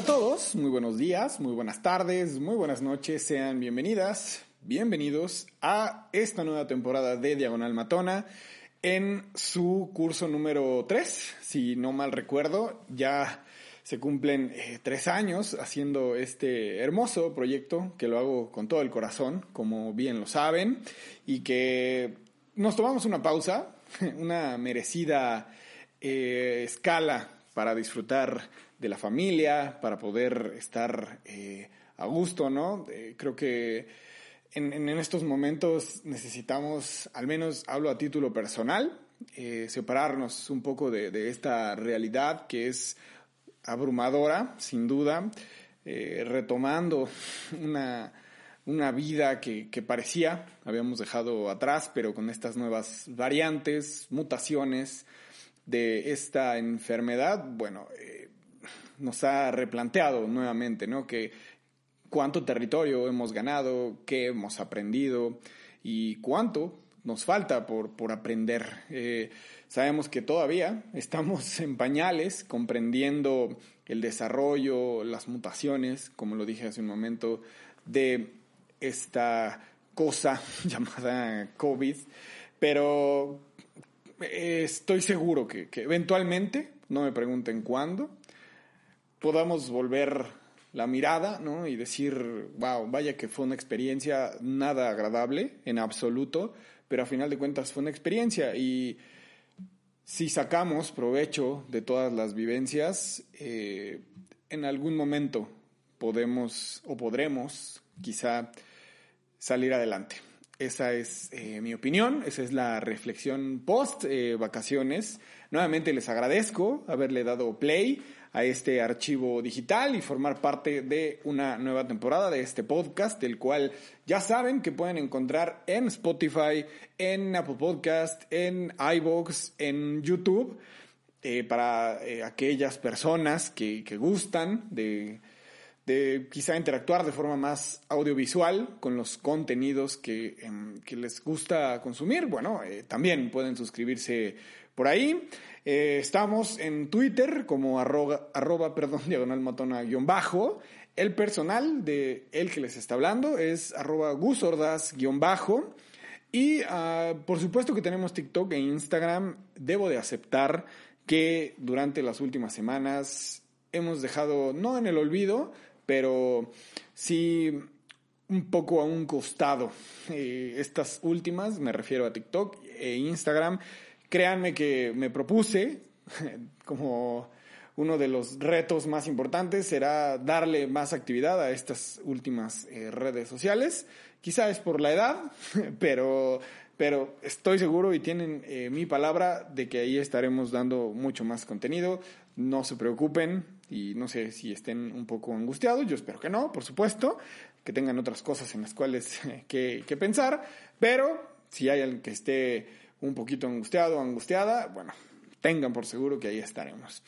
Hola a todos, muy buenos días, muy buenas tardes, muy buenas noches, sean bienvenidas, bienvenidos a esta nueva temporada de Diagonal Matona en su curso número 3, si no mal recuerdo, ya se cumplen eh, tres años haciendo este hermoso proyecto que lo hago con todo el corazón, como bien lo saben, y que nos tomamos una pausa, una merecida eh, escala para disfrutar de la familia, para poder estar eh, a gusto, ¿no? Eh, creo que en, en, estos momentos necesitamos, al menos hablo a título personal, eh, separarnos un poco de, de, esta realidad que es abrumadora, sin duda, retomando una, una vida que, que, parecía habíamos dejado atrás, pero con estas nuevas variantes, mutaciones de esta enfermedad, bueno, nos ha replanteado nuevamente, ¿no? Que cuánto territorio hemos ganado, qué hemos aprendido y cuánto nos falta por, por aprender. Eh, sabemos que todavía estamos en pañales comprendiendo el desarrollo, las mutaciones, como lo dije hace un momento, de esta cosa llamada COVID, pero eh, estoy seguro que, que eventualmente, no me pregunten cuándo, podamos volver la mirada, ¿no? Y decir, wow, vaya que fue una experiencia nada agradable en absoluto, pero a final de cuentas fue una experiencia y si sacamos provecho de todas las vivencias, eh, en algún momento podemos o podremos quizá salir adelante. Esa es eh, mi opinión, esa es la reflexión post eh, vacaciones. Nuevamente les agradezco haberle dado play a este archivo digital y formar parte de una nueva temporada de este podcast, el cual ya saben que pueden encontrar en Spotify, en Apple Podcast, en iVoox, en YouTube, eh, para eh, aquellas personas que, gustan de, quizá interactuar de forma más audiovisual con los contenidos que, que les gusta consumir. Bueno, eh, también pueden suscribirse por ahí. Eh, estamos en Twitter como arroba, arroba perdón, diagonal matona guion bajo. El personal de el que les está hablando es arroba gusordas guion bajo. Y uh, por supuesto que tenemos TikTok e Instagram. Debo de aceptar que durante las últimas semanas hemos dejado, no en el olvido, pero sí un poco a un costado. Eh, estas últimas, me refiero a TikTok e Instagram, Créanme que me propuse, como uno de los retos más importantes será darle más actividad a estas últimas eh, redes sociales. Quizá es por la edad, pero, pero estoy seguro y tienen eh, mi palabra de que ahí estaremos dando mucho más contenido. No se preocupen y no sé si estén un poco angustiados, yo espero que no, por supuesto, que tengan otras cosas en las cuales que, que pensar, pero si hay alguien que esté un poquito angustiado o angustiada, bueno, tengan por seguro que ahí estaremos.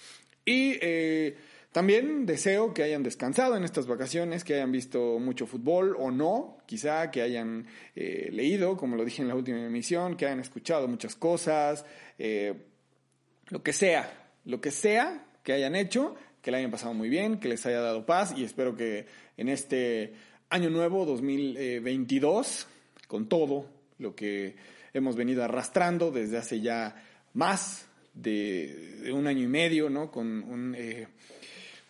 Y eh, también deseo que hayan descansado en estas vacaciones, que hayan visto mucho fútbol o no, quizá que hayan eh, leído, como lo dije en la última emisión, que hayan escuchado muchas cosas, eh, lo que sea, lo que sea que hayan hecho, que le hayan pasado muy bien, que les haya dado paz y espero que en este año nuevo 2022, con todo lo que hemos venido arrastrando desde hace ya más de, un año y medio, ¿no? Con un, eh,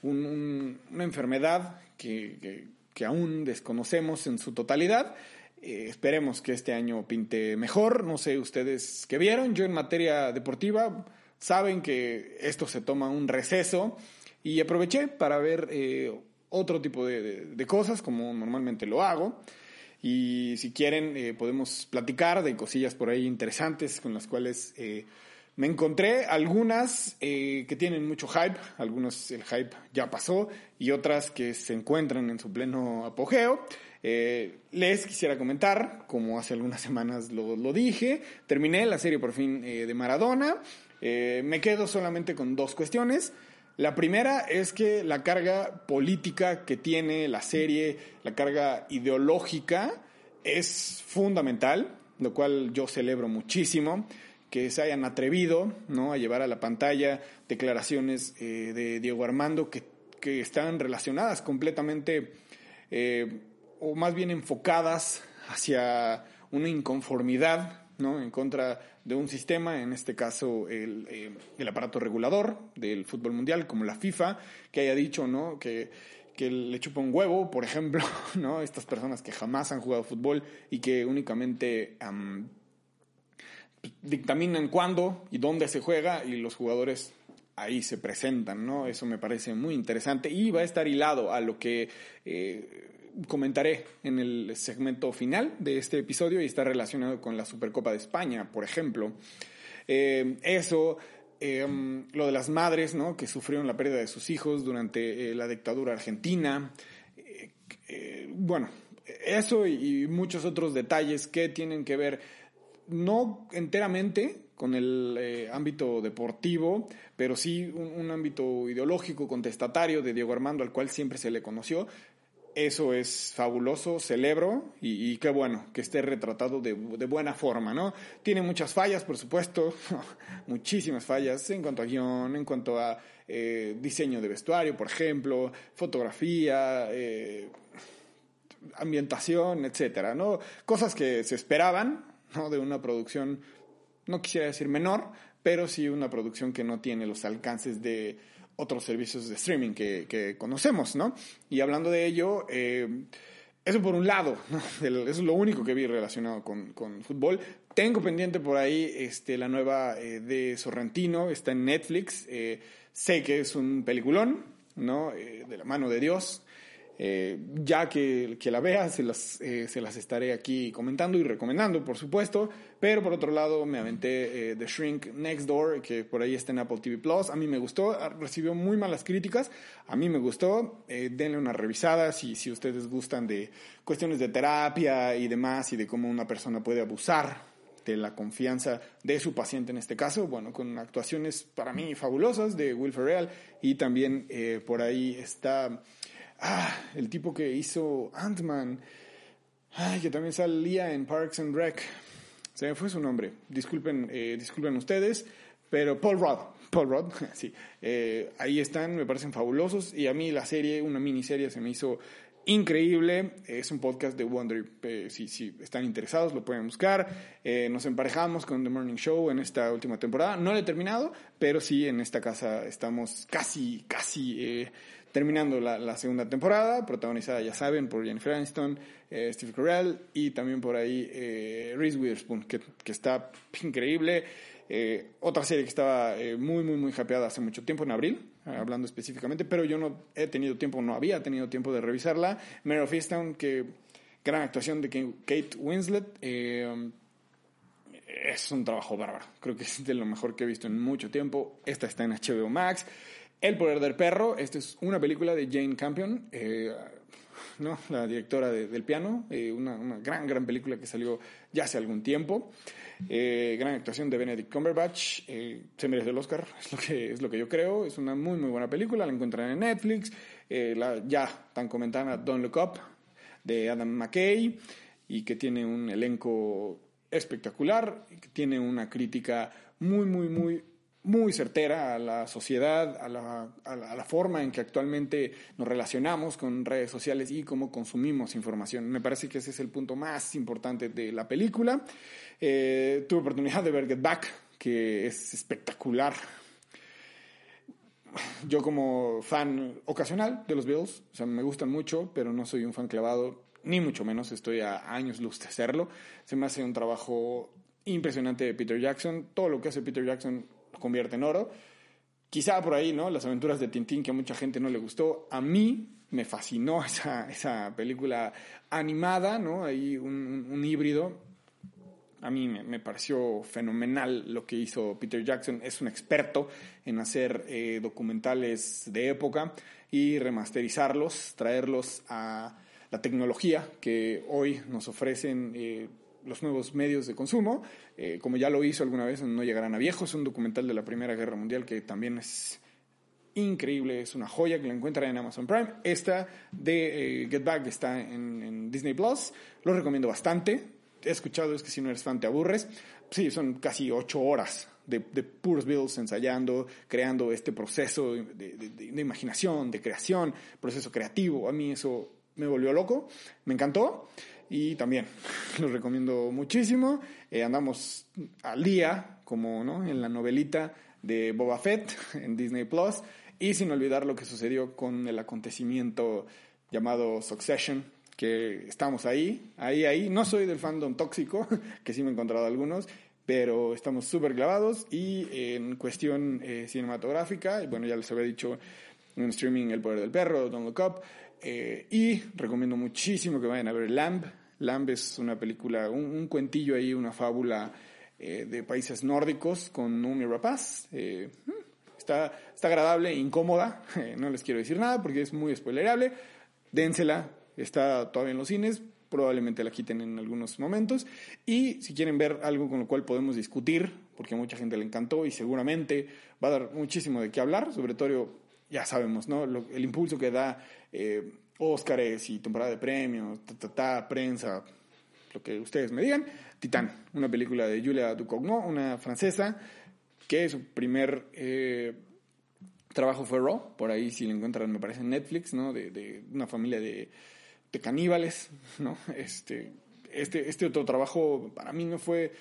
un, un, una enfermedad que, que, aún desconocemos en su totalidad. Eh, esperemos que este año pinte mejor. No sé ustedes qué vieron. Yo en materia deportiva saben que esto se toma un receso y aproveché para ver eh, otro tipo de cosas como normalmente lo hago. Y si quieren, eh, podemos platicar de cosillas por ahí interesantes con las cuales eh, me encontré algunas eh, que tienen mucho hype, algunos el hype ya pasó y otras que se encuentran en su pleno apogeo. Eh, les quisiera comentar, como hace algunas semanas lo, dije, terminé la serie por fin eh, de Maradona. me quedo solamente con dos cuestiones. La primera es que la carga política que tiene la serie, la carga ideológica, es fundamental, lo cual yo celebro muchísimo que se hayan atrevido ¿no? a llevar a la pantalla declaraciones eh, de Diego Armando que, que están relacionadas completamente, eh, o más bien enfocadas hacia una inconformidad ¿no? en contra de un sistema, en este caso el, eh, el, aparato regulador del fútbol mundial, como la FIFA, que haya dicho ¿no? que, que le chupa un huevo, por ejemplo, ¿no? estas personas que jamás han jugado fútbol y que únicamente dictaminan cuándo y dónde se juega y los jugadores ahí se presentan, ¿no? Eso me parece muy interesante y va a estar hilado a lo que eh, comentaré en el segmento final de este episodio y está relacionado con la Supercopa de España, por ejemplo. Eh, eso, em, lo de las madres, ¿no? Que sufrieron la pérdida de sus hijos durante eh, la dictadura argentina. bueno, eso y muchos otros detalles que tienen que ver no enteramente con el eh, ámbito deportivo, pero sí un, ámbito ideológico, contestatario de Diego Armando, al cual siempre se le conoció. Eso es fabuloso, celebro y, qué bueno que esté retratado de, buena forma, ¿no? Tiene muchas fallas, por supuesto, muchísimas fallas en cuanto a guion, en cuanto a eh, diseño de vestuario, por ejemplo, fotografía, eh, ambientación, etcétera, ¿no? Cosas que se esperaban, ¿no? de una producción, no quisiera decir menor, pero sí una producción que no tiene los alcances de otros servicios de streaming que, conocemos, ¿no? Y hablando de ello, eh, eso por un lado, es lo único que vi relacionado con, fútbol. Tengo pendiente por ahí este, la nueva eh, de Sorrentino, está en Netflix. Eh, sé que es un peliculón, ¿no? de la mano de Dios. Eh, ya que, que, la vea, se las, eh, se las estaré aquí comentando y recomendando, por supuesto. Pero por otro lado, me aventé eh, The Shrink Next Door, que por ahí está en Apple TV Plus. A mí me gustó, ah, recibió muy malas críticas. A mí me gustó. denle una revisada si, si ustedes gustan de cuestiones de terapia y demás, y de cómo una persona puede abusar de la confianza de su paciente en este caso, bueno, con actuaciones para mí fabulosas de Will Ferrell y también por ahí está Ah, el tipo que hizo Ant-Man. Ay, que también salía en Parks and Rec. Se me fue su nombre. Disculpen, eh, disculpen ustedes. Pero Paul Rudd. Paul Rudd, sí. Eh, ahí están, me parecen fabulosos. Y a mí la serie, una miniserie, se me hizo increíble. Es un podcast de Wonder. Eh, si, si, están interesados, lo pueden buscar. nos emparejamos con The Morning Show en esta última temporada. No lo he terminado, pero sí en esta casa estamos casi, casi terminando la, segunda temporada, protagonizada, ya saben, por Jennifer Aniston, eh, Steve Carell y también por ahí eh, Reese Witherspoon, que, que está increíble. Eh, otra serie que estaba muy, muy, muy hypeada hace mucho tiempo, en abril, hablando específicamente, pero yo no he tenido tiempo, no había tenido tiempo de revisarla. Mare of Easttown, que gran actuación de Kate Winslet. es un trabajo bárbaro. Creo que es de lo mejor que he visto en mucho tiempo. Esta está en HBO Max. El poder del perro, esta es una película de Jane Campion, eh, ¿no? la directora del piano, eh, una, gran, gran película que salió ya hace algún tiempo. Eh, gran actuación de Benedict Cumberbatch, se merece el Oscar, es lo, que, es lo que yo creo, es una muy, muy buena película, la encuentran en Netflix, la ya tan comentada Don't Look Up, de Adam McKay, y que tiene un elenco espectacular, que tiene una crítica muy, muy, muy muy certera a la sociedad, a la, a, la, forma en que actualmente nos relacionamos con redes sociales y cómo consumimos información. Me parece que ese es el punto más importante de la película. Eh, tuve oportunidad de ver Get Back, que es espectacular. Yo como fan ocasional de los Bills, o sea, me gustan mucho, pero no soy un fan clavado, ni mucho menos, estoy a años luz de hacerlo. Se me hace un trabajo impresionante de Peter Jackson. Todo lo que hace Peter Jackson convierte en oro. Quizá por ahí, ¿no? Las aventuras de Tintín, que a mucha gente no le gustó. A mí me fascinó esa, esa película animada, ¿no? Hay un, híbrido A mí me, pareció fenomenal lo que hizo Peter Jackson. Es un experto en hacer eh, documentales de época y remasterizarlos, traerlos a la tecnología que hoy nos ofrecen eh, los nuevos medios de consumo, eh, como ya lo hizo alguna vez en No llegarán a viejos, un documental de la Primera Guerra Mundial que también es increíble, es una joya que la encuentran en Amazon Prime. Esta de Get Back está en, Disney Plus, lo recomiendo bastante he escuchado es que si no eres fan te aburres. Sí, son casi ocho horas de, de Bills ensayando, creando este proceso de, imaginación, de creación, proceso creativo. A mí eso me volvió loco, me encantó y también lo recomiendo muchísimo. Eh, andamos al día, como ¿no? en la novelita de Boba Fett en Disney Plus, y sin olvidar lo que sucedió con el acontecimiento llamado Succession, que estamos ahí, ahí, ahí. No soy del fandom tóxico, que sí me he encontrado algunos, pero estamos súper clavados y en cuestión eh, cinematográfica, bueno, ya les había dicho en streaming El Poder del Perro, Don't Look Up, eh, y recomiendo muchísimo que vayan a ver Lamb. Lamb es una película, un, cuentillo ahí, una fábula eh, de países nórdicos con un rapaz. está, está agradable, incómoda, no les quiero decir nada porque es muy spoilerable. Dénsela, Está todavía en los cines, probablemente la quiten en algunos momentos. Y si quieren ver algo con lo cual podemos discutir, porque a mucha gente le encantó y seguramente va a dar muchísimo de qué hablar, sobre todo, ya sabemos, ¿no? el impulso que da eh, Óscares y temporada de premios, ta, prensa, lo que ustedes me digan. Titán, una película de Julia Ducournau, una francesa, que su primer eh, trabajo fue Raw, por ahí si lo encuentran me parece en Netflix, ¿no? de una familia de de caníbales, ¿no? Este, este, este otro trabajo para mí no fue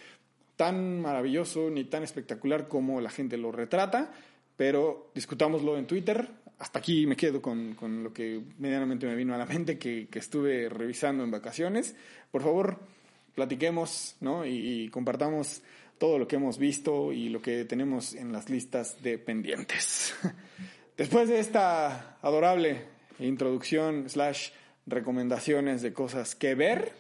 tan maravilloso ni tan espectacular como la gente lo retrata, pero discutámoslo en Twitter. Hasta aquí me quedo con, con lo que medianamente me vino a la mente, que, que, estuve revisando en vacaciones. Por favor, platiquemos ¿no? y, compartamos todo lo que hemos visto y lo que tenemos en las listas de pendientes. Después de esta adorable introducción slash recomendaciones de cosas que ver.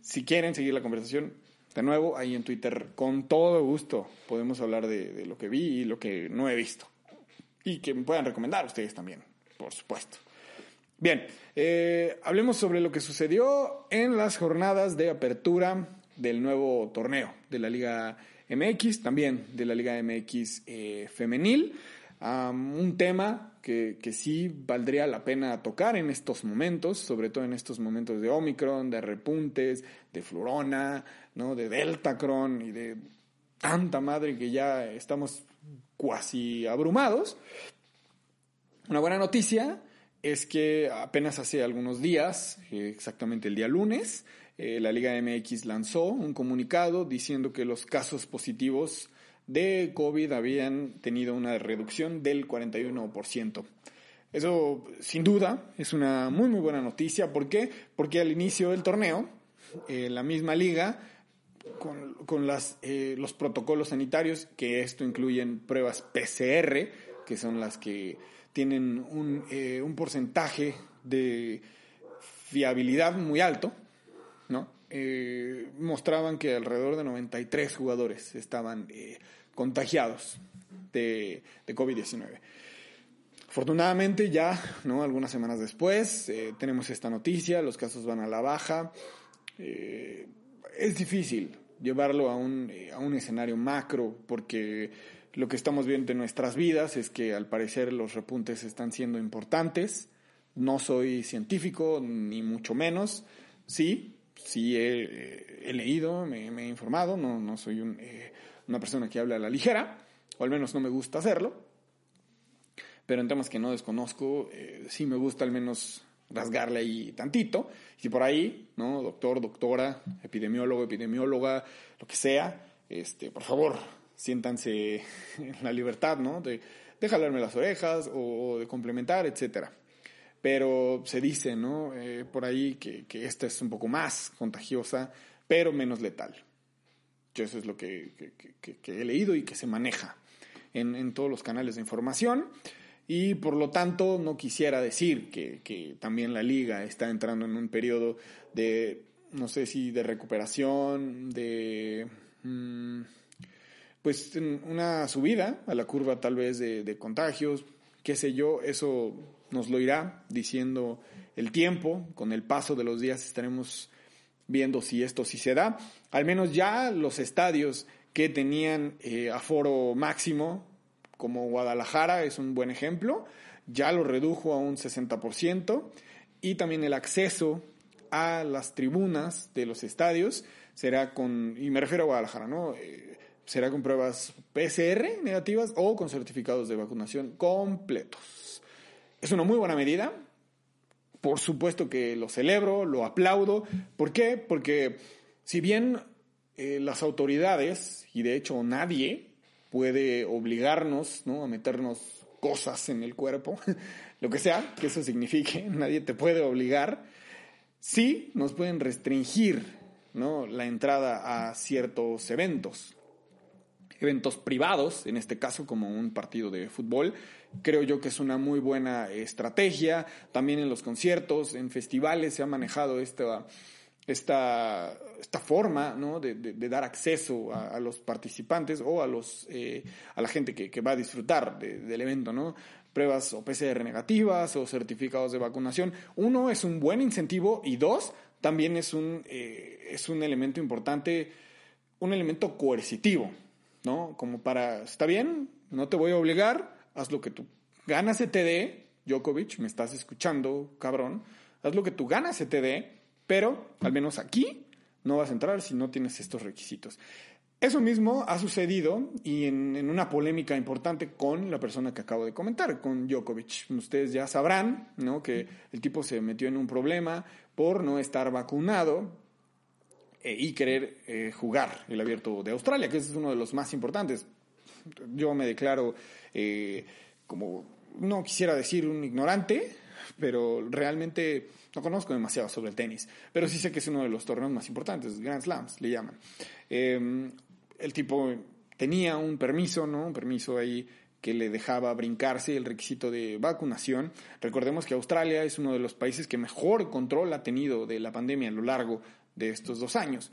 Si quieren seguir la conversación, de nuevo, ahí en Twitter, con todo gusto podemos hablar de, lo que vi y lo que no he visto. Y que me puedan recomendar ustedes también, por supuesto. Bien, eh, hablemos sobre lo que sucedió en las jornadas de apertura del nuevo torneo de la Liga MX, también de la Liga MX eh, femenil. un tema que, sí valdría la pena tocar en estos momentos, sobre todo en estos momentos de Omicron, de repuntes, de Florona, ¿no? de Deltacron y de tanta madre que ya estamos cuasi abrumados. Una buena noticia es que apenas hace algunos días, exactamente el día lunes, eh, la Liga MX lanzó un comunicado diciendo que los casos positivos de COVID habían tenido una reducción del 41%. Eso, sin duda, es una muy, muy buena noticia. ¿Por qué? Porque al inicio del torneo, eh, la misma liga, con, las, eh, los protocolos sanitarios, que esto incluyen pruebas PCR, que son las que tienen un, eh, un porcentaje de fiabilidad muy alto, ¿no? Eh, mostraban que alrededor de 93 jugadores estaban eh, contagiados de, COVID-19. Afortunadamente ya, ¿no? Algunas semanas después eh, tenemos esta noticia, los casos van a la baja. Es difícil llevarlo a un, a un escenario macro porque lo que estamos viendo en nuestras vidas es que al parecer los repuntes están siendo importantes. No soy científico, ni mucho menos. Sí, sí he, leído, me, he informado, no, no soy eh, una persona que habla a la ligera, o al menos no me gusta hacerlo, pero en temas que no desconozco, eh, sí me gusta al menos rasgarle ahí tantito. Si por ahí, ¿no? Doctor, doctora, epidemiólogo, epidemióloga, lo que sea, este, por favor, siéntanse en la libertad, ¿no? De, de jalarme las orejas o, de complementar, etcétera pero se dice, ¿no? Eh, por ahí que, esta es un poco más contagiosa, pero menos letal. Yo eso es lo que, he leído y que se maneja en, todos los canales de información. Y por lo tanto, no quisiera decir que, también la liga está entrando en un periodo de no sé si de recuperación, de... Mm, pues una subida a la curva tal vez de, contagios, qué sé yo, eso nos lo irá diciendo el tiempo, con el paso de los días estaremos viendo si esto sí se da. Al menos ya los estadios que tenían eh, aforo máximo, como Guadalajara es un buen ejemplo, ya lo redujo a un 60% y también el acceso a las tribunas de los estadios será con, y me refiero a Guadalajara, ¿no? Eh, será con pruebas PCR negativas o con certificados de vacunación completos. Es una muy buena medida. Por supuesto que lo celebro, lo aplaudo. ¿Por qué? Porque si bien eh, las autoridades, y de hecho nadie, puede obligarnos ¿no? a meternos cosas en el cuerpo, lo que sea que eso signifique, nadie te puede obligar, sí nos pueden restringir ¿no? la entrada a ciertos eventos eventos privados, en este caso como un partido de fútbol. Creo yo que es una muy buena estrategia. También en los conciertos, en festivales se ha manejado esta, esta, esta forma ¿no? de, dar acceso a, los participantes o a, los, eh, a la gente que, va a disfrutar del evento. ¿no? Pruebas o PCR negativas o certificados de vacunación. Uno, es un buen incentivo y dos, también es un, eh, es un elemento importante, un elemento coercitivo. ¿no? Como para, está bien, no te voy a obligar, haz lo que tú ganas se te dé, Djokovic, me estás escuchando, cabrón, haz lo que tú ganas se te dé, pero al menos aquí no vas a entrar si no tienes estos requisitos. Eso mismo ha sucedido y en, una polémica importante con la persona que acabo de comentar, con Djokovic. Ustedes ya sabrán ¿no? que el tipo se metió en un problema por no estar vacunado eh, y querer eh, jugar el abierto de Australia, que es uno de los más importantes. Yo me declaro eh, como, no quisiera decir un ignorante, pero realmente no conozco demasiado sobre el tenis, pero sí sé que es uno de los torneos más importantes, Grand Slams le llaman. Em, el tipo tenía un permiso, ¿no? Un permiso ahí que le dejaba brincarse el requisito de vacunación. Recordemos que Australia es uno de los países que mejor control ha tenido de la pandemia a lo largo de estos dos años.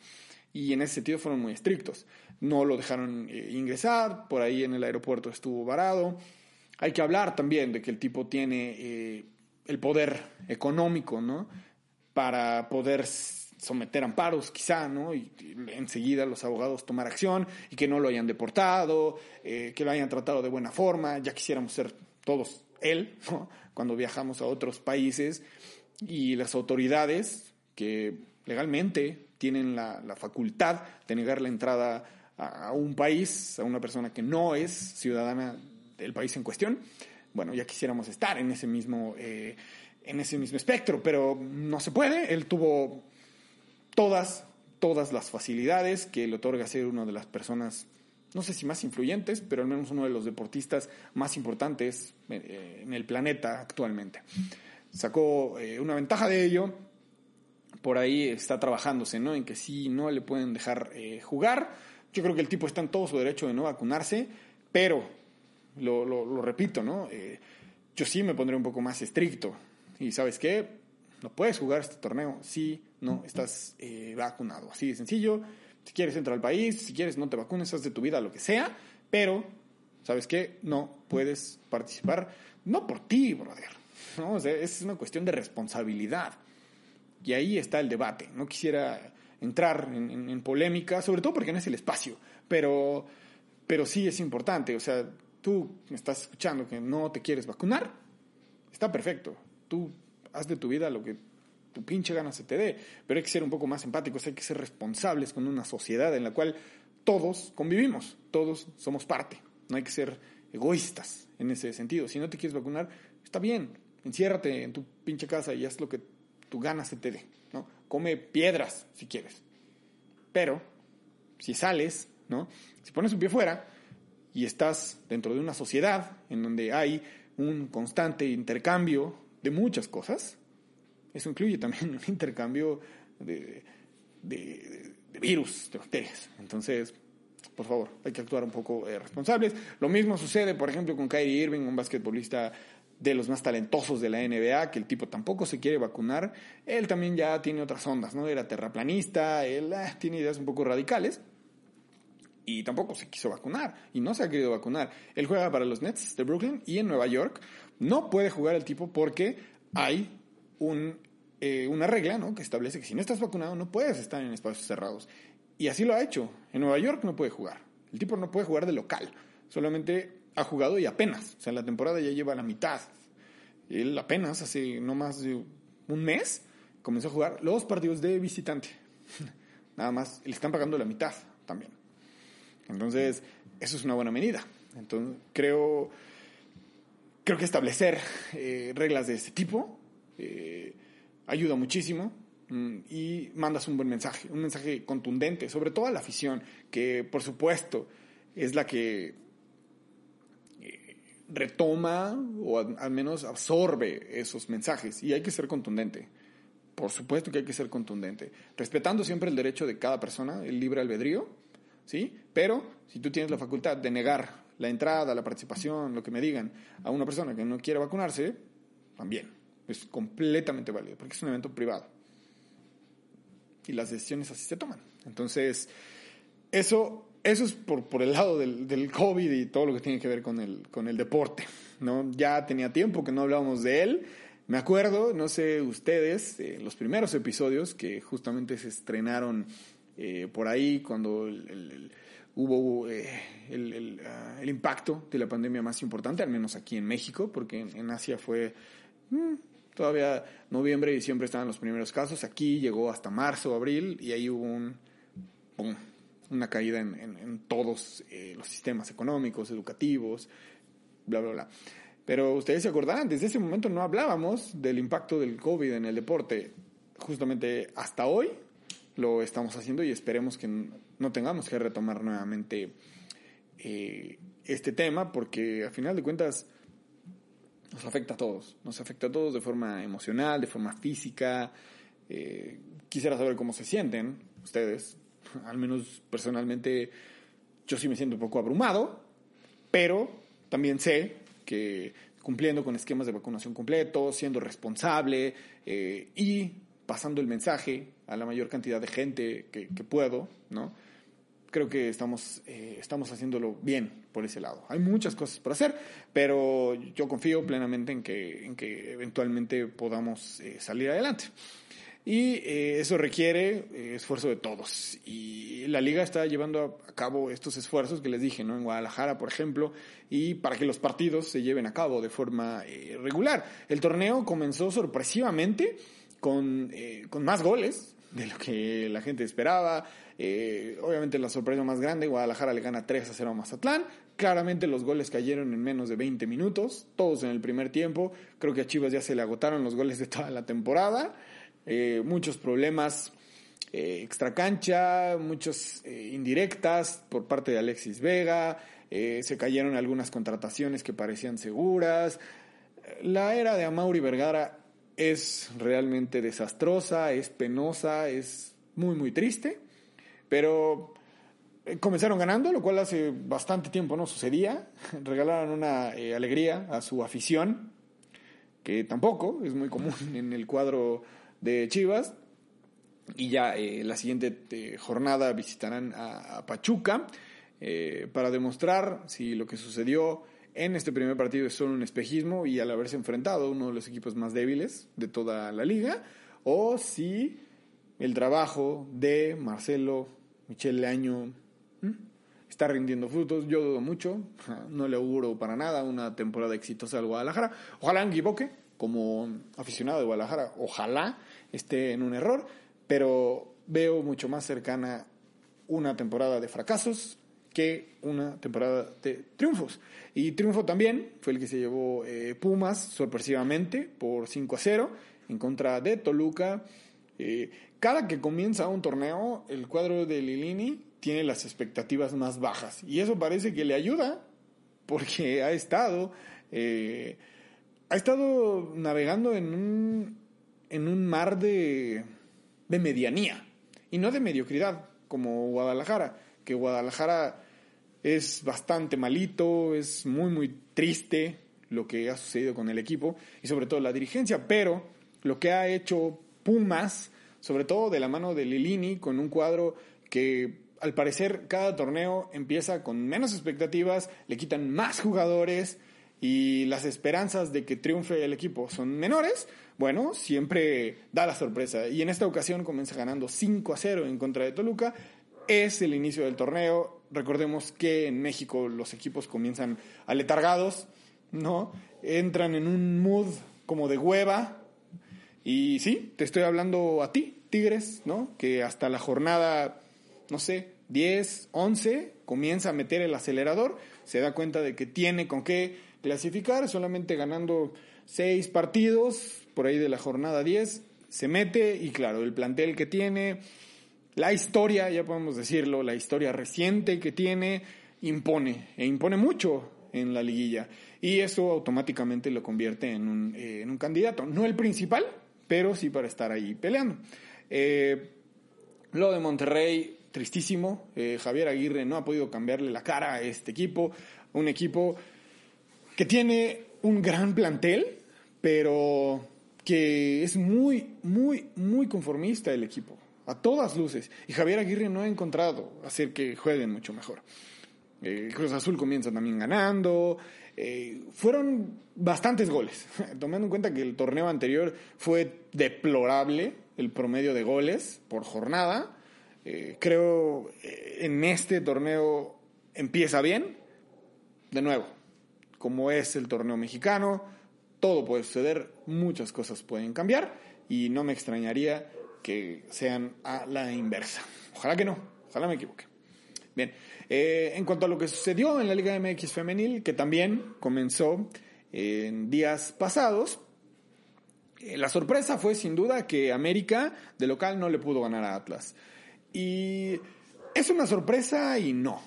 Y en ese sentido fueron muy estrictos. No lo dejaron eh, ingresar, por ahí en el aeropuerto estuvo varado. Hay que hablar también de que el tipo tiene eh, el poder económico, ¿no? Para poder someter amparos, quizá, ¿no? Y, enseguida los abogados tomar acción y que no lo hayan deportado, eh, que lo hayan tratado de buena forma. Ya quisiéramos ser todos él, Cuando viajamos a otros países y las autoridades que legalmente tienen la, facultad de negar la entrada a, un país, a una persona que no es ciudadana del país en cuestión. Bueno, ya quisiéramos estar en ese mismo, eh, en ese mismo espectro, pero no se puede. Él tuvo todas, todas las facilidades que le otorga ser una de las personas, no sé si más influyentes, pero al menos uno de los deportistas más importantes eh, en el planeta actualmente. Sacó eh, una ventaja de ello por ahí está trabajándose, ¿no? En que sí, no le pueden dejar jugar. Yo creo que el tipo está en todo su derecho de no vacunarse, pero, lo, repito, ¿no? Eh, yo sí me pondré un poco más estricto. Y ¿sabes qué? No puedes jugar este torneo si no estás eh, vacunado. Así de sencillo. Si quieres entrar al país, si quieres no te vacunes, haz de tu vida lo que sea, pero, ¿sabes qué? No puedes participar. No por ti, brother. ¿no? es una cuestión de responsabilidad. Y ahí está el debate. No quisiera entrar en, polémica, sobre todo porque no es el espacio, pero, pero sí es importante. O sea, tú me estás escuchando que no te quieres vacunar, está perfecto. Tú haz de tu vida lo que tu pinche gana se te dé, pero hay que ser un poco más empáticos, hay que ser responsables con una sociedad en la cual todos convivimos, todos somos parte. No hay que ser egoístas en ese sentido. Si no te quieres vacunar, está bien, enciérrate en tu pinche casa y haz lo que tu gana se te dé, ¿no? Come piedras si quieres. Pero, si sales, ¿no? Si pones un pie fuera y estás dentro de una sociedad en donde hay un constante intercambio de muchas cosas, eso incluye también un intercambio de, de, virus, de bacterias. Entonces, por favor, hay que actuar un poco eh, responsables. Lo mismo sucede, por ejemplo, con Kyrie Irving, un basquetbolista de los más talentosos de la NBA, que el tipo tampoco se quiere vacunar. Él también ya tiene otras ondas, ¿no? Era terraplanista, él ah, tiene ideas un poco radicales y tampoco se quiso vacunar y no se ha querido vacunar. Él juega para los Nets de Brooklyn y en Nueva York no puede jugar el tipo porque hay un, eh, una regla ¿no? que establece que si no estás vacunado no puedes estar en espacios cerrados. Y así lo ha hecho. En Nueva York no puede jugar. El tipo no puede jugar de local. Solamente ha jugado y apenas. O sea, la temporada ya lleva la mitad. Él apenas, hace no más de un mes, comenzó a jugar los partidos de visitante. Nada más, le están pagando la mitad también. Entonces, eso es una buena medida. Entonces, creo, creo que establecer eh, reglas de este tipo eh, ayuda muchísimo mm, y mandas un buen mensaje, un mensaje contundente, sobre todo a la afición, que por supuesto es la que eh, retoma o al menos absorbe esos mensajes y hay que ser contundente. Por supuesto que hay que ser contundente, respetando siempre el derecho de cada persona, el libre albedrío, ¿sí? Pero si tú tienes la facultad de negar la entrada, la participación, lo que me digan a una persona que no quiere vacunarse, también es completamente válido, porque es un evento privado. Y las decisiones así se toman. Entonces, eso, eso es por, por el lado del, COVID y todo lo que tiene que ver con el, con el deporte. ¿no? Ya tenía tiempo que no hablábamos de él. Me acuerdo, no sé ustedes, eh, los primeros episodios que justamente se estrenaron eh, por ahí cuando hubo eh, ah, el, impacto de la pandemia más importante, al menos aquí en México, porque en, Asia fue mm, todavía noviembre y diciembre estaban los primeros casos, aquí llegó hasta marzo, abril y ahí hubo un, una caída en, todos eh, los sistemas económicos, educativos, bla, bla, bla. Pero ustedes se acordarán, desde ese momento no hablábamos del impacto del COVID en el deporte. Justamente hasta hoy lo estamos haciendo y esperemos que no tengamos que retomar nuevamente eh, este tema porque a final de cuentas nos afecta a todos, nos afecta a todos de forma emocional, de forma física. Eh, quisiera saber cómo se sienten ustedes, al menos personalmente yo sí me siento un poco abrumado, pero también sé que cumpliendo con esquemas de vacunación completos, siendo responsable eh, y pasando el mensaje a la mayor cantidad de gente que, puedo, ¿no? Creo que estamos, eh, estamos haciéndolo bien por ese lado. Hay muchas cosas por hacer, pero yo confío plenamente en que, en que eventualmente podamos eh, salir adelante. Y eh, eso requiere esfuerzo de todos. Y la liga está llevando a cabo estos esfuerzos que les dije, ¿no? En Guadalajara, por ejemplo, y para que los partidos se lleven a cabo de forma regular. El torneo comenzó sorpresivamente con, eh, con más goles de lo que la gente esperaba. Eh, obviamente la sorpresa más grande, Guadalajara le gana 3 a 0 a Mazatlán. Claramente los goles cayeron en menos de 20 minutos, todos en el primer tiempo. Creo que a Chivas ya se le agotaron los goles de toda la temporada. Eh, muchos problemas eh, extracancha, muchos indirectas por parte de Alexis Vega. se cayeron algunas contrataciones que parecían seguras. La era de Amauri Vergara es realmente desastrosa, es penosa, es muy, muy triste, pero eh, comenzaron ganando, lo cual hace bastante tiempo no sucedía. Regalaron una eh, alegría a su afición, que tampoco es muy común en el cuadro de Chivas. Y ya eh, la siguiente jornada visitarán a, Pachuca para demostrar si lo que sucedió en este primer partido es solo un espejismo y al haberse enfrentado a uno de los equipos más débiles de toda la liga, o si el trabajo de Marcelo Michel Leaño está rindiendo frutos. Yo dudo mucho, no le auguro para nada una temporada exitosa al Guadalajara. Ojalá me equivoque como aficionado de Guadalajara, ojalá esté en un error, pero veo mucho más cercana una temporada de fracasos que una temporada de triunfos. Y triunfo también fue el que se llevó eh, Pumas sorpresivamente por 5 a 0 en contra de Toluca. Eh, cada que comienza un torneo, el cuadro de Lilini tiene las expectativas más bajas. Y eso parece que le ayuda porque ha estado, eh, ha estado navegando en un, en un mar de, de medianía y no de mediocridad como Guadalajara que Guadalajara es bastante malito, es muy, muy triste lo que ha sucedido con el equipo y sobre todo la dirigencia, pero lo que ha hecho Pumas, sobre todo de la mano de Lilini, con un cuadro que al parecer cada torneo empieza con menos expectativas, le quitan más jugadores y las esperanzas de que triunfe el equipo son menores, bueno, siempre da la sorpresa. Y en esta ocasión comienza ganando 5 a 0 en contra de Toluca. Es el inicio del torneo. Recordemos que en México los equipos comienzan aletargados, ¿no? Entran en un mood como de hueva. Y sí, te estoy hablando a ti, Tigres, ¿no? Que hasta la jornada, no sé, 10, 11, comienza a meter el acelerador, se da cuenta de que tiene con qué clasificar, solamente ganando 6 partidos, por ahí de la jornada 10, se mete y claro, el plantel que tiene, la historia, ya podemos decirlo, la historia reciente que tiene, impone, e impone mucho en la liguilla. Y eso automáticamente lo convierte en un, eh, candidato. No el principal, pero sí para estar ahí peleando. Eh, lo de Monterrey, tristísimo. Eh, Javier Aguirre no ha podido cambiarle la cara a este equipo. Un equipo que tiene un gran plantel, pero que es muy, muy, muy conformista el equipo, a todas luces. Y Javier Aguirre no ha encontrado hacer que jueguen mucho mejor. Eh, Cruz Azul comienza también ganando. Eh, fueron bastantes goles, tomando en cuenta que el torneo anterior fue deplorable el promedio de goles por jornada. Eh, creo en este torneo empieza bien. De nuevo, como es el torneo mexicano, todo puede suceder, muchas cosas pueden cambiar y no me extrañaría que sean a la inversa. Ojalá que no, ojalá me equivoque. Bien, eh, en cuanto a lo que sucedió en la Liga MX femenil, que también comenzó en días pasados, eh, la sorpresa fue sin duda que América de local no le pudo ganar a Atlas. Y es una sorpresa y no.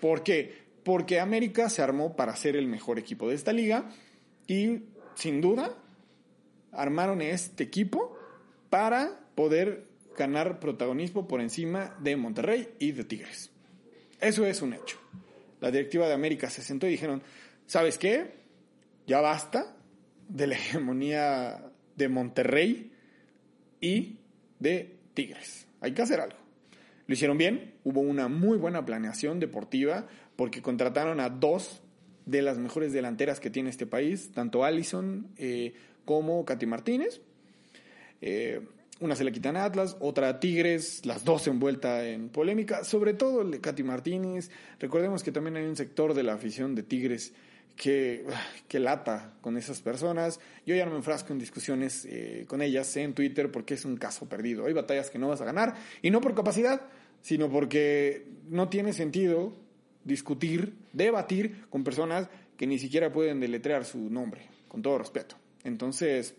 ¿Por qué? Porque América se armó para ser el mejor equipo de esta liga y sin duda armaron este equipo para poder ganar protagonismo por encima de Monterrey y de Tigres. Eso es un hecho. La directiva de América se sentó y dijeron, ¿sabes qué? Ya basta de la hegemonía de Monterrey y de Tigres. Hay que hacer algo. Lo hicieron bien, hubo una muy buena planeación deportiva porque contrataron a dos de las mejores delanteras que tiene este país, tanto Allison eh, como Katy Martínez. Eh, una se le quitan a Atlas, otra a Tigres, las dos envueltas en polémica, sobre todo el de Katy Martínez. Recordemos que también hay un sector de la afición de Tigres que, que lata con esas personas. Yo ya no me enfrasco en discusiones eh, con ellas en Twitter porque es un caso perdido. Hay batallas que no vas a ganar y no por capacidad, sino porque no tiene sentido discutir, debatir con personas que ni siquiera pueden deletrear su nombre, con todo respeto. Entonces,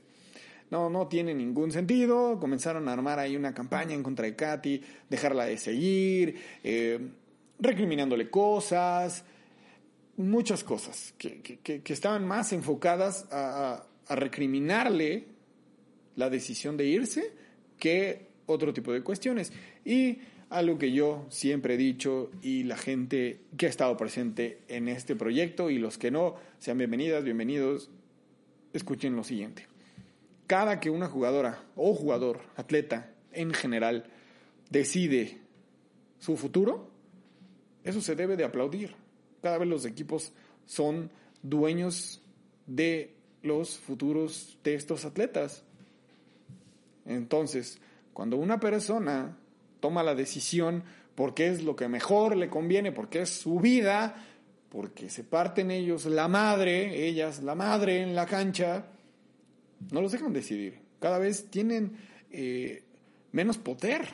no, no tiene ningún sentido. Comenzaron a armar ahí una campaña en contra de Katy, dejarla de seguir, eh, recriminándole cosas, muchas cosas que, que, estaban más enfocadas a, a recriminarle la decisión de irse que otro tipo de cuestiones. Y algo que yo siempre he dicho y la gente que ha estado presente en este proyecto y los que no, sean bienvenidas, bienvenidos, escuchen lo siguiente. Cada que una jugadora o jugador, atleta en general, decide su futuro, eso se debe de aplaudir. Cada vez los equipos son dueños de los futuros de estos atletas. Entonces, cuando una persona toma la decisión porque es lo que mejor le conviene, porque es su vida, porque se parten ellos la madre, ellas la madre en la cancha, no los dejan decidir. Cada vez tienen eh, menos poder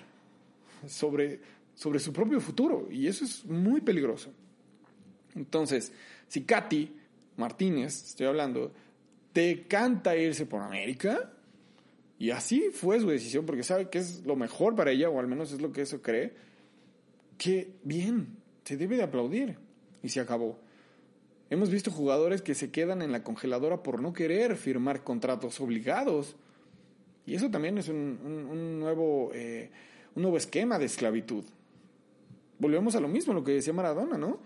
sobre, sobre su propio futuro y eso es muy peligroso. Entonces, si Katy Martínez, estoy hablando, te canta irse por América, y así fue su decisión porque sabe que es lo mejor para ella, o al menos es lo que eso cree. Que bien, se debe de aplaudir. Y se acabó. Hemos visto jugadores que se quedan en la congeladora por no querer firmar contratos obligados. Y eso también es un, nuevo, eh, un nuevo esquema de esclavitud. volvemos a lo mismo, lo que decía Maradona, ¿no?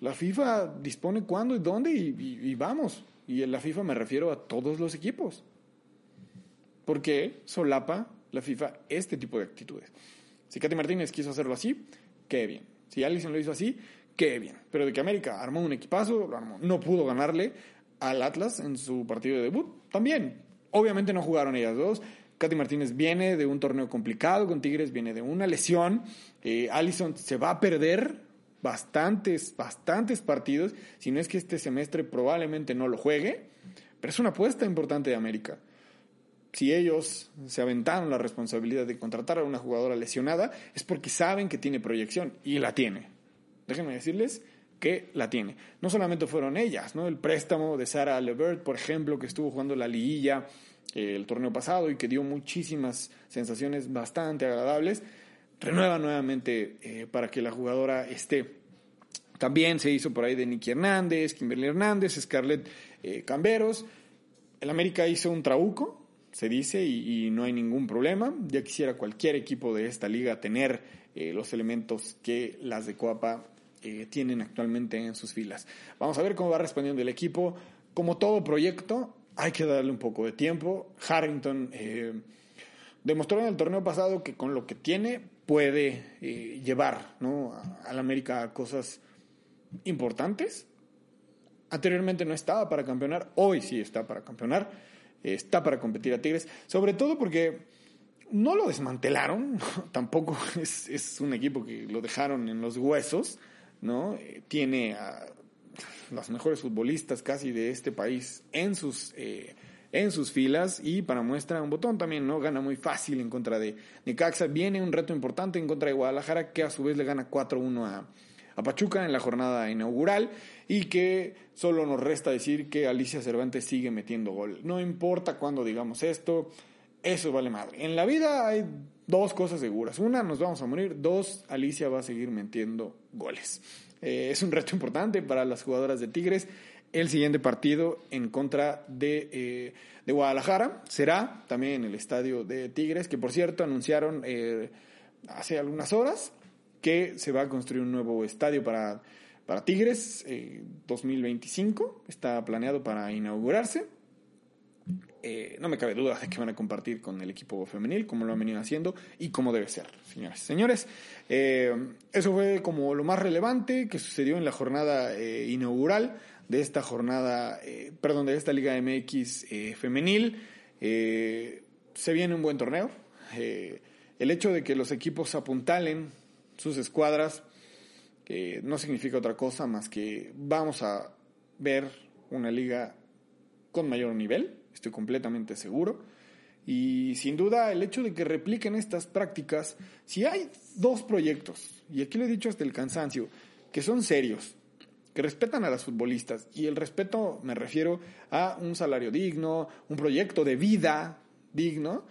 La FIFA dispone cuándo y dónde y, vamos. Y en la FIFA me refiero a todos los equipos. Porque solapa la FIFA este tipo de actitudes. Si Katy Martínez quiso hacerlo así, qué bien. Si Allison lo hizo así, qué bien. Pero de que América armó un equipazo, No pudo ganarle al Atlas en su partido de debut, también. Obviamente no jugaron ellas dos. Katy Martínez viene de un torneo complicado con Tigres, viene de una lesión. Eh, Allison se va a perder bastantes, bastantes partidos, si no es que este semestre probablemente no lo juegue, pero es una apuesta importante de América. Si ellos se aventaron la responsabilidad de contratar a una jugadora lesionada, es porque saben que tiene proyección y la tiene. Déjenme decirles que la tiene. No solamente fueron ellas, ¿no? El préstamo de Sara Levert, por ejemplo, que estuvo jugando la liguilla eh, el torneo pasado y que dio muchísimas sensaciones bastante agradables, renueva nuevamente eh, para que la jugadora esté. También se hizo por ahí de Nicky Hernández, Kimberly Hernández, Scarlett eh, Camberos. El América hizo un trabuco, se dice, y, no hay ningún problema. Ya quisiera cualquier equipo de esta liga tener los elementos que las de Coapa tienen actualmente en sus filas. Vamos a ver cómo va respondiendo el equipo. Como todo proyecto, hay que darle un poco de tiempo. Harrington demostró en el torneo pasado que con lo que tiene puede eh, llevar ¿no? al América a cosas importantes. Anteriormente no estaba para campeonar, hoy sí está para campeonar, está para competir a Tigres, sobre todo porque no lo desmantelaron, tampoco es, un equipo que lo dejaron en los huesos, ¿no? Tiene a los mejores futbolistas casi de este país en sus eh, en sus filas y para muestra un botón también, ¿no? Gana muy fácil en contra de Necaxa. Viene un reto importante en contra de Guadalajara que a su vez le gana 4-1 a, a Pachuca en la jornada inaugural y que solo nos resta decir que Alicia Cervantes sigue metiendo gol. No importa cuándo digamos esto, eso vale madre. En la vida hay dos cosas seguras. Una, nos vamos a morir. Dos, Alicia va a seguir metiendo goles. Eh, es un reto importante para las jugadoras de Tigres el siguiente partido en contra de, eh, de, Guadalajara. Será también en el estadio de Tigres, que por cierto anunciaron eh, hace algunas horas que se va a construir un nuevo estadio para, para Tigres eh, 2025. Está planeado para inaugurarse. Eh, no me cabe duda de que van a compartir con el equipo femenil, como lo han venido haciendo y como debe ser, señoras y señores. eso fue como lo más relevante que sucedió en la jornada inaugural de esta jornada, eh, perdón, de esta Liga MX eh, femenil. Eh, se viene un buen torneo. el hecho de que los equipos apuntalen sus escuadras no significa otra cosa más que vamos a ver una liga con mayor nivel, estoy completamente seguro. Y sin duda el hecho de que repliquen estas prácticas, si hay dos proyectos, y aquí lo he dicho hasta el cansancio, que son serios, que respetan a las futbolistas. Y el respeto me refiero a un salario digno, un proyecto de vida digno.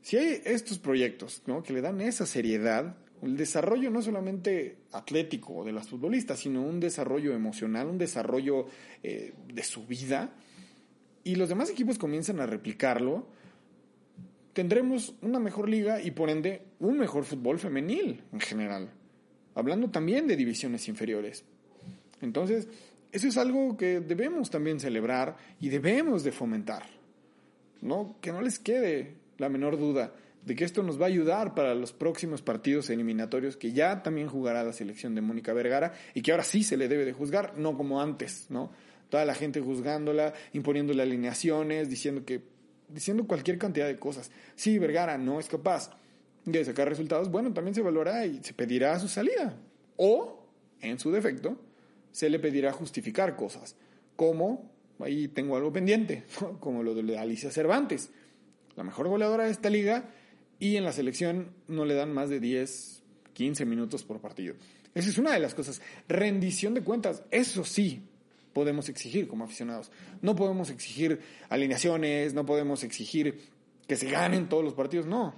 Si hay estos proyectos que le dan esa seriedad, el desarrollo no solamente atlético de las futbolistas, sino un desarrollo emocional, un desarrollo eh, de su vida, y los demás equipos comienzan a replicarlo, tendremos una mejor liga y por ende un mejor fútbol femenil en general. Hablando también de divisiones inferiores. Entonces, eso es algo que debemos también celebrar y debemos de fomentar. ¿no? Que no les quede la menor duda de que esto nos va a ayudar para los próximos partidos eliminatorios que ya también jugará la selección de Mónica Vergara y que ahora sí se le debe de juzgar, no como antes, ¿no? Toda la gente juzgándola, imponiéndole alineaciones, diciendo que diciendo cualquier cantidad de cosas. Si Vergara no es capaz de sacar resultados, bueno, también se valorará y se pedirá su salida. O, en su defecto, se le pedirá justificar cosas, como, ahí tengo algo pendiente, como lo de Alicia Cervantes, la mejor goleadora de esta liga, y en la selección no le dan más de 10, 15 minutos por partido. Esa es una de las cosas. Rendición de cuentas, eso sí podemos exigir como aficionados. No podemos exigir alineaciones, no podemos exigir que se ganen todos los partidos, no.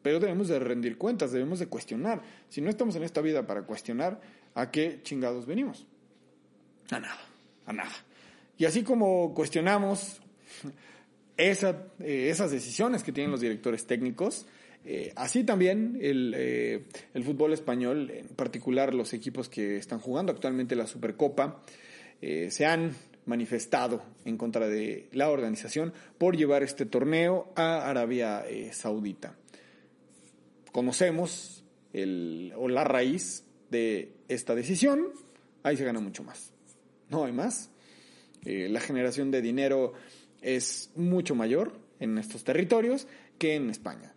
Pero debemos de rendir cuentas, debemos de cuestionar. Si no estamos en esta vida para cuestionar, ¿a qué chingados venimos? A nada, a nada. Y así como cuestionamos eh, esas decisiones que tienen los directores técnicos, Eh, así también el, eh, el, fútbol español, en particular los equipos que están jugando actualmente la Supercopa, eh, se han manifestado en contra de la organización por llevar este torneo a Arabia Saudita. Conocemos el, o la raíz de esta decisión, ahí se gana mucho más. No hay más. la generación de dinero es mucho mayor en estos territorios que en España.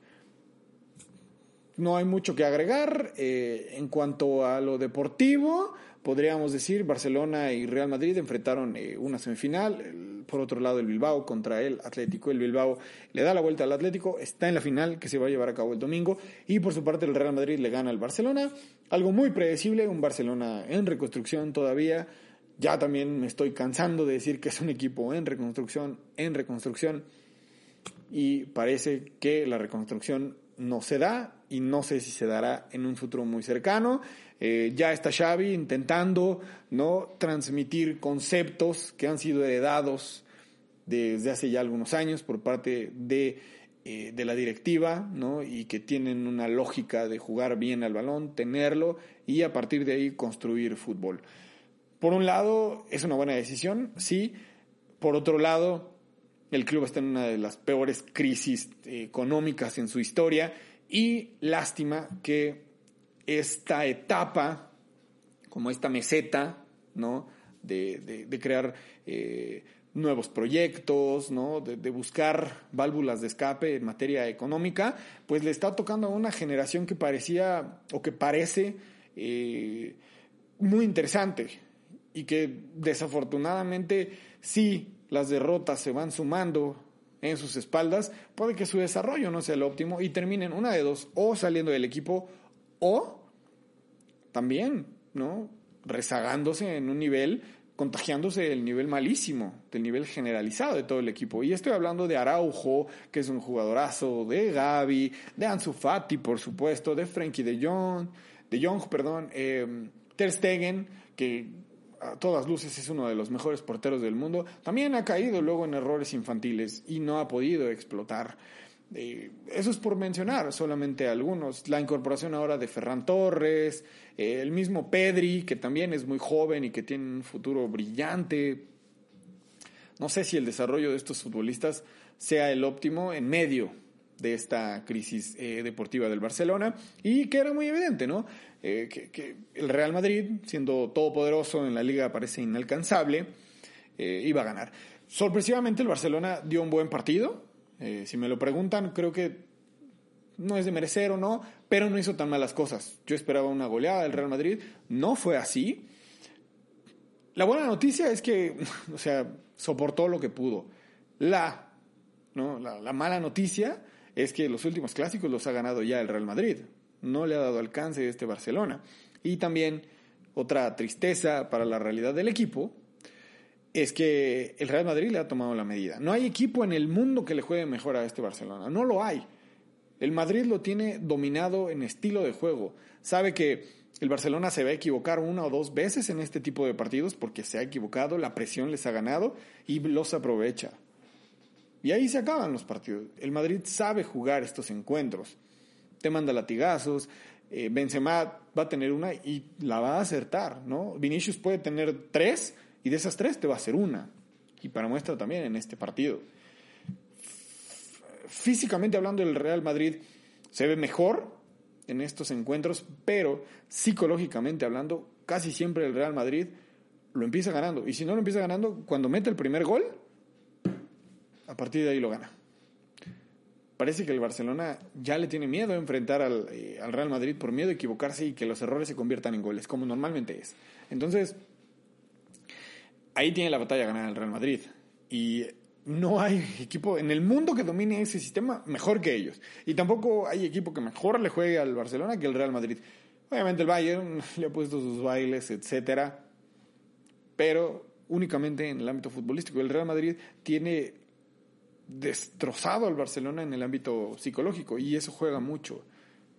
No hay mucho que agregar. Eh, en cuanto a lo deportivo, podríamos decir, Barcelona y Real Madrid enfrentaron eh, una semifinal. por otro lado, el Bilbao contra el Atlético. El Bilbao le da la vuelta al Atlético, está en la final que se va a llevar a cabo el domingo. Y por su parte, el Real Madrid le gana al Barcelona. Algo muy predecible, un Barcelona en reconstrucción todavía. Ya también me estoy cansando de decir que es un equipo en reconstrucción, en reconstrucción. Y parece que la reconstrucción no se da y no sé si se dará en un futuro muy cercano. Eh, ya está Xavi intentando no transmitir conceptos que han sido heredados desde hace ya algunos años por parte de, eh, de la directiva ¿no? y que tienen una lógica de jugar bien al balón, tenerlo y a partir de ahí construir fútbol. Por un lado, es una buena decisión, sí. Por otro lado, el club está en una de las peores crisis eh, económicas en su historia y lástima que esta etapa, como esta meseta, ¿no? De, de, crear eh, nuevos proyectos, ¿no? De, buscar válvulas de escape en materia económica, pues le está tocando a una generación que parecía o que parece eh, muy interesante y que desafortunadamente sí las derrotas se van sumando en sus espaldas, puede que su desarrollo no sea el óptimo y terminen una de dos, o saliendo del equipo, o también, ¿no? Rezagándose en un nivel, contagiándose del nivel malísimo, del nivel generalizado de todo el equipo. Y estoy hablando de Araujo, que es un jugadorazo, de Gaby, de Ansu Fati, por supuesto, de Frankie de Jong, de Jong, perdón, eh, Ter Stegen, que a todas luces es uno de los mejores porteros del mundo, también ha caído luego en errores infantiles y no ha podido explotar. Eso es por mencionar solamente algunos. La incorporación ahora de Ferran Torres, eh, el mismo Pedri, que también es muy joven y que tiene un futuro brillante. No sé si el desarrollo de estos futbolistas sea el óptimo en medio de esta crisis eh, deportiva del Barcelona y que era muy evidente, ¿no? Eh, que, el Real Madrid, siendo todopoderoso en la liga, parece inalcanzable, iba a ganar. Sorpresivamente el Barcelona dio un buen partido. Si me lo preguntan, creo que no es de merecer o no, pero no hizo tan malas cosas. Yo esperaba una goleada del Real Madrid, no fue así. La buena noticia es que, o sea, soportó lo que pudo. La, ¿no? la, la mala noticia es que los últimos clásicos los ha ganado ya el Real Madrid. No le ha dado alcance este Barcelona. Y también otra tristeza para la realidad del equipo es que el Real Madrid le ha tomado la medida. No hay equipo en el mundo que le juegue mejor a este Barcelona. No lo hay. El Madrid lo tiene dominado en estilo de juego. Sabe que el Barcelona se va a equivocar una o dos veces en este tipo de partidos porque se ha equivocado, la presión les ha ganado y los aprovecha. Y ahí se acaban los partidos. El Madrid sabe jugar estos encuentros. Te manda latigazos. Eh, Benzema va a tener una y la va a acertar, ¿no? Vinicius puede tener tres y de esas tres te va a hacer una. Y para muestra también en este partido. Físicamente hablando, el Real Madrid se ve mejor en estos encuentros, pero psicológicamente hablando, casi siempre el Real Madrid lo empieza ganando. Y si no lo empieza ganando, cuando mete el primer gol, a partir de ahí lo gana. Parece que el Barcelona ya le tiene miedo a enfrentar al, eh, al, Real Madrid por miedo a equivocarse y que los errores se conviertan en goles, como normalmente es. Entonces, ahí tiene la batalla ganada el Real Madrid. Y no hay equipo en el mundo que domine ese sistema mejor que ellos. Y tampoco hay equipo que mejor le juegue al Barcelona que el Real Madrid. Obviamente el Bayern le ha puesto sus bailes, etcétera, pero únicamente en el ámbito futbolístico. El Real Madrid tiene destrozado al Barcelona en el ámbito psicológico y eso juega mucho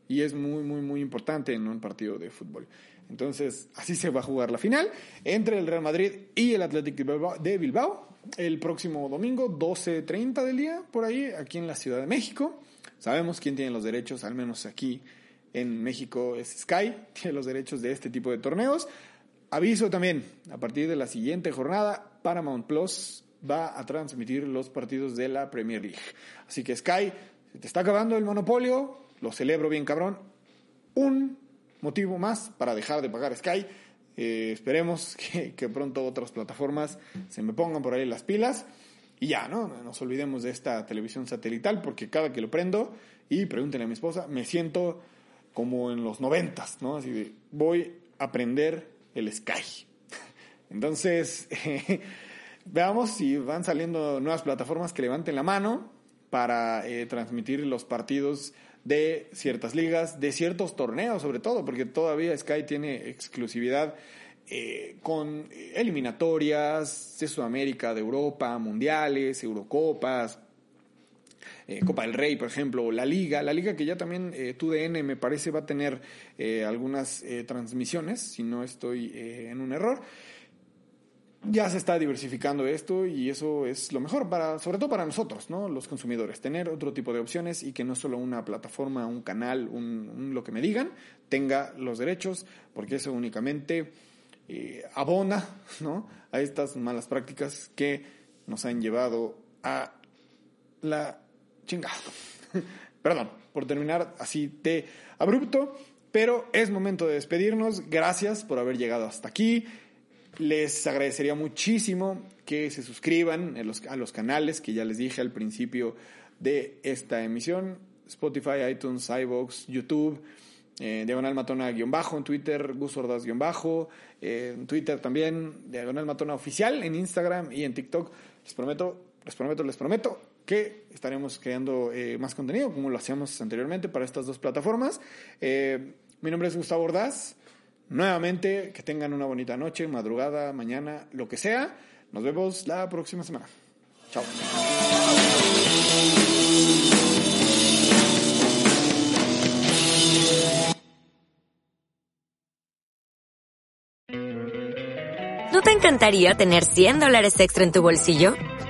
y es muy, muy, muy importante en un partido de fútbol. Entonces, así se va a jugar la final entre el Real Madrid y el Athletic de Bilbao el próximo domingo, 12.30 del día, por ahí, aquí en la Ciudad de México. Sabemos quién tiene los derechos, al menos aquí en México es Sky, tiene los derechos de este tipo de torneos. Aviso también, a partir de la siguiente jornada, Paramount Plus va a transmitir los partidos de la Premier League. Así que Sky, se te está acabando el monopolio, lo celebro bien cabrón. Un motivo más para dejar de pagar Sky. Eh, esperemos que, que, pronto otras plataformas se me pongan por ahí las pilas. Y ya, ¿no? No nos olvidemos de esta televisión satelital porque cada que lo prendo y pregúntenle a mi esposa, me siento como en los noventas, ¿no? Así de, voy a aprender el Sky. Entonces, veamos si van saliendo nuevas plataformas que levanten la mano para eh, transmitir los partidos de ciertas ligas, de ciertos torneos sobre todo, porque todavía Sky tiene exclusividad eh, con eliminatorias de Sudamérica, de Europa, mundiales, Eurocopas, eh, Copa del Rey, por ejemplo, la Liga, la Liga que ya también eh, TUDN me parece va a tener eh, algunas transmisiones, si no estoy en un error. Ya se está diversificando esto y eso es lo mejor para, sobre todo para nosotros, ¿no? Los consumidores, tener otro tipo de opciones y que no solo una plataforma, un canal, un, lo que me digan, tenga los derechos, porque eso únicamente abona, ¿no? A estas malas prácticas que nos han llevado a la chingado. Perdón por terminar así de abrupto, pero es momento de despedirnos. Gracias por haber llegado hasta aquí. Les agradecería muchísimo que se suscriban a los, canales que ya les dije al principio de esta emisión. Spotify, iTunes, iVoox, YouTube, eh, Diagonal Matona guion bajo, en Twitter, Gus guion bajo, eh, en Twitter también, Diagonal Matona oficial, en Instagram y en TikTok. Les prometo, les prometo, les prometo que estaremos creando eh, más contenido, como lo hacíamos anteriormente para estas dos plataformas. Eh, mi nombre es Gustavo Ordaz. Nuevamente, que tengan una bonita noche, madrugada, mañana, lo que sea. Nos vemos la próxima semana. Chao. ¿No te encantaría tener 100 dólares extra en tu bolsillo?